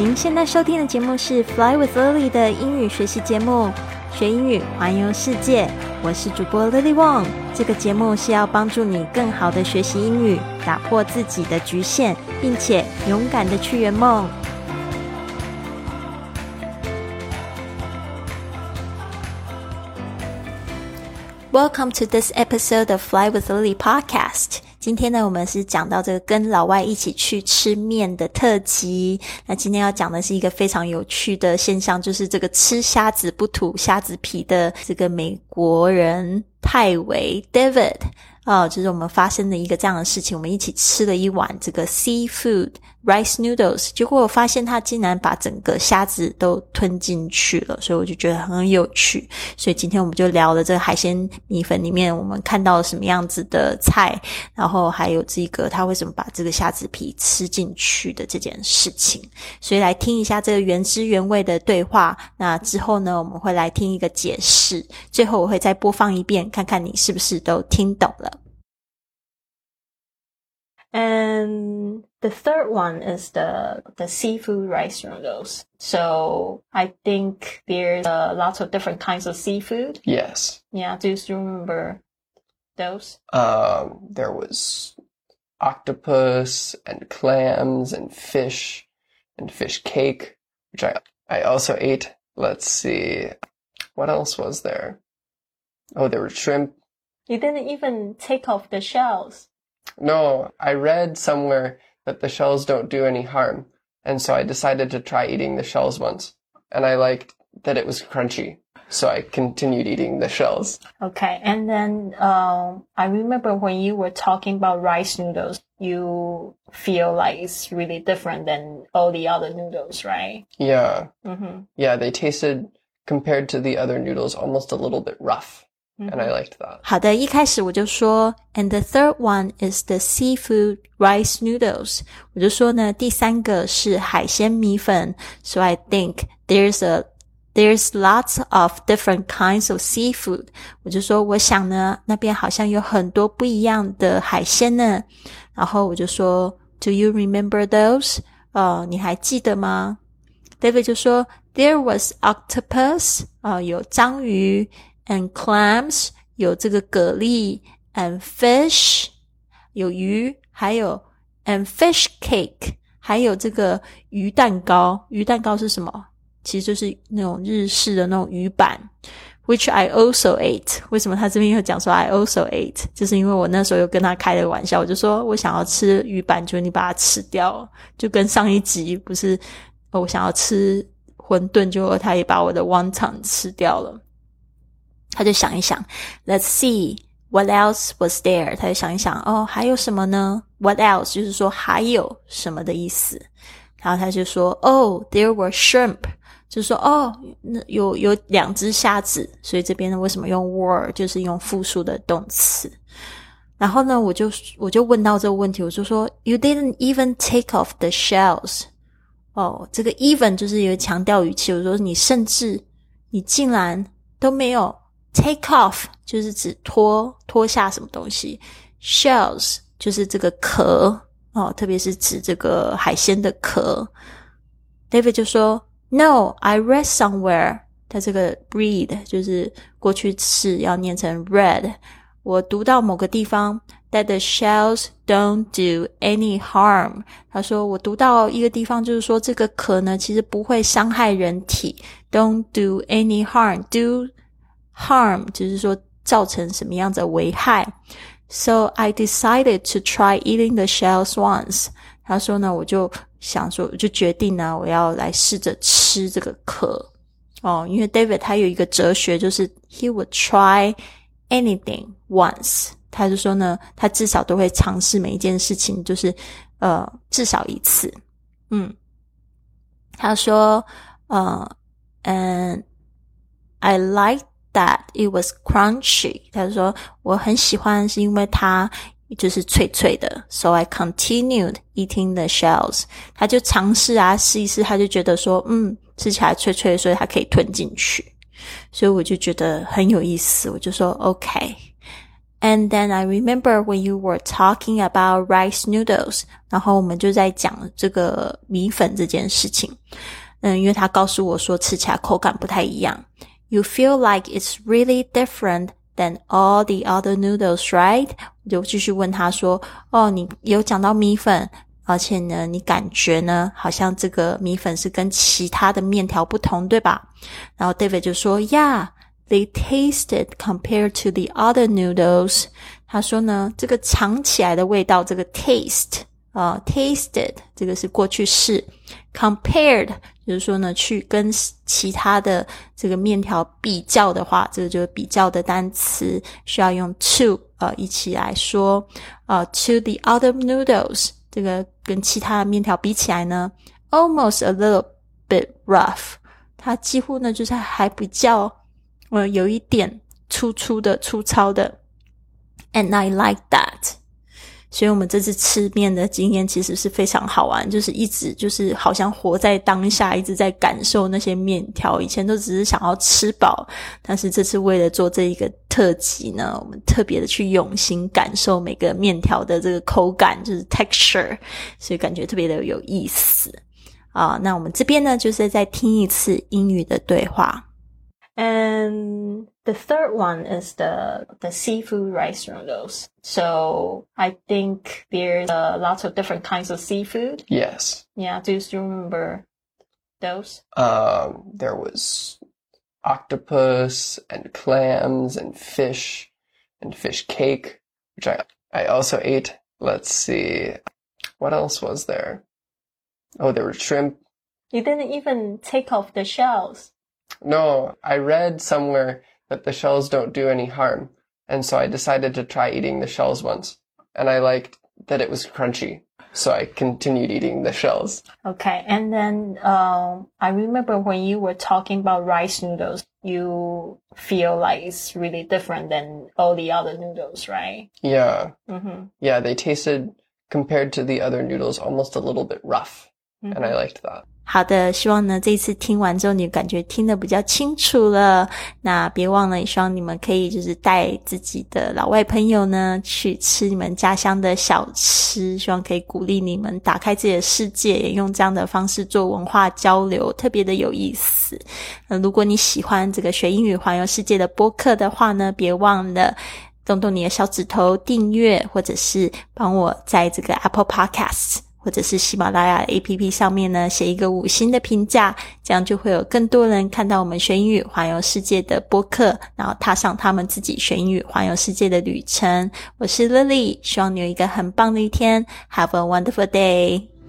您现在收听的节目是《Fly with Lily》的英语学习节目，学英语环游世界。我是主播 Lily Wong。这个节目是要帮助你更好的学习英语，打破自己的局限，并且勇敢的去圆梦。Welcome to this episode of Fly with Lily podcast. 今天呢，我们是讲到这个跟老外一起去吃面的特辑。那今天要讲的是一个非常有趣的现象，就是这个吃虾子不吐虾子皮的这个美国人泰维 David。哦，就是我们发生的一个这样的事情，我们一起吃了一碗这个 seafood rice noodles，结果我发现他竟然把整个虾子都吞进去了，所以我就觉得很有趣。所以今天我们就聊了这个海鲜米粉里面我们看到了什么样子的菜，然后还有这个他为什么把这个虾子皮吃进去的这件事情。所以来听一下这个原汁原味的对话。那之后呢，我们会来听一个解释，最后我会再播放一遍，看看你是不是都听懂了。And the third one is the the seafood rice noodles. So I think there's uh, lots of different kinds of seafood. Yes. Yeah, do you remember those? Um, there was octopus and clams and fish and fish cake, which I I also ate. Let's see, what else was there? Oh, there were shrimp. You didn't even take off the shells. No, I read somewhere that the shells don't do any harm. And so I decided to try eating the shells once. And I liked that it was crunchy. So I continued eating the shells. Okay. And then, um, I remember when you were talking about rice noodles, you feel like it's really different than all the other noodles, right? Yeah. Mm-hmm. Yeah, they tasted compared to the other noodles almost a little bit rough. And I liked that. 好的，一开始我就说，and the third one is the seafood rice noodles。我就说呢，第三个是海鲜米粉。So I think there's a there's lots of different kinds of seafood。我就说，我想呢，那边好像有很多不一样的海鲜呢。然后我就说，Do you remember those？呃，你还记得吗？David 就说，There was octopus，啊、有章鱼。 And clams 有这个蛤蜊，and fish 有鱼，还有 and fish cake 还有这个鱼蛋糕。鱼蛋糕是什么？其实就是那种日式的那种鱼板，which I also ate。为什么他这边又讲说 I also ate？就是因为我那时候又跟他开了个玩笑，我就说我想要吃鱼板，就你把它吃掉，就跟上一集不是我想要吃馄饨，结果他也把我的 wonton 吃掉了。他就想一想，Let's see what else was there。他就想一想，哦，还有什么呢？What else 就是说还有什么的意思。然后他就说，Oh, there were shrimp，就是说，哦，那有有两只虾子。所以这边呢，为什么用 were 就是用复数的动词？然后呢，我就我就问到这个问题，我就说，You didn't even take off the shells。哦，这个 even 就是有强调语气，我说你甚至你竟然都没有。Take off 就是指脱脱下什么东西，shells 就是这个壳哦，特别是指这个海鲜的壳。David 就说：“No, I read somewhere。”他这个 read 就是过去式要念成 read。我读到某个地方，that the shells don't do any harm。他说我读到一个地方，就是说这个壳呢，其实不会伤害人体。Don't do any harm. Do harm 就是说造成什么样子的危害。So I decided to try eating the shells once。他说呢，我就想说，我就决定呢，我要来试着吃这个壳。哦，因为 David 他有一个哲学，就是 he would try anything once。他就说呢，他至少都会尝试每一件事情，就是呃至少一次。嗯，他说呃嗯，I like that it was crunchy。他说我很喜欢，是因为它就是脆脆的。So I continued eating the shells。他就尝试啊，试一试，他就觉得说，嗯，吃起来脆脆，所以他可以吞进去。所以我就觉得很有意思，我就说 OK。And then I remember when you were talking about rice noodles，然后我们就在讲这个米粉这件事情。嗯，因为他告诉我说吃起来口感不太一样。You feel like it's really different than all the other noodles, right？我就继续问他说：“哦，你有讲到米粉，而且呢，你感觉呢，好像这个米粉是跟其他的面条不同，对吧？”然后 David 就说：“Yeah。” They tasted compared to the other noodles。他说呢，这个尝起来的味道，这个 taste 啊，tasted 这个是过去式，compared 就是说呢，去跟其他的这个面条比较的话，这个就是比较的单词，需要用 to 呃一起来说啊，to the other noodles，这个跟其他的面条比起来呢，almost a little bit rough，它几乎呢就是还比较。呃，有一点粗粗的、粗糙的，and I like that。所以，我们这次吃面的经验其实是非常好玩，就是一直就是好像活在当下，一直在感受那些面条。以前都只是想要吃饱，但是这次为了做这一个特辑呢，我们特别的去用心感受每个面条的这个口感，就是 texture，所以感觉特别的有意思啊。那我们这边呢，就是再听一次英语的对话。And the third one is the the seafood rice noodles. So I think there's uh, lots of different kinds of seafood. Yes. Yeah. Do you still remember those? Um, there was octopus and clams and fish and fish cake, which I I also ate. Let's see, what else was there? Oh, there were shrimp. You didn't even take off the shells. No, I read somewhere that the shells don't do any harm. And so I decided to try eating the shells once. And I liked that it was crunchy. So I continued eating the shells. Okay. And then, um, I remember when you were talking about rice noodles, you feel like it's really different than all the other noodles, right? Yeah. Mm-hmm. Yeah. They tasted compared to the other noodles almost a little bit rough. Mm-hmm. And I liked that. 好的，希望呢这次听完之后，你感觉听得比较清楚了。那别忘了，也希望你们可以就是带自己的老外朋友呢去吃你们家乡的小吃，希望可以鼓励你们打开自己的世界，也用这样的方式做文化交流，特别的有意思。那如果你喜欢这个学英语环游世界的播客的话呢，别忘了动动你的小指头订阅，或者是帮我在这个 Apple Podcast。或者是喜马拉雅 A P P 上面呢，写一个五星的评价，这样就会有更多人看到我们学英语环游世界的播客，然后踏上他们自己学英语环游世界的旅程。我是 Lily，希望你有一个很棒的一天，Have a wonderful day。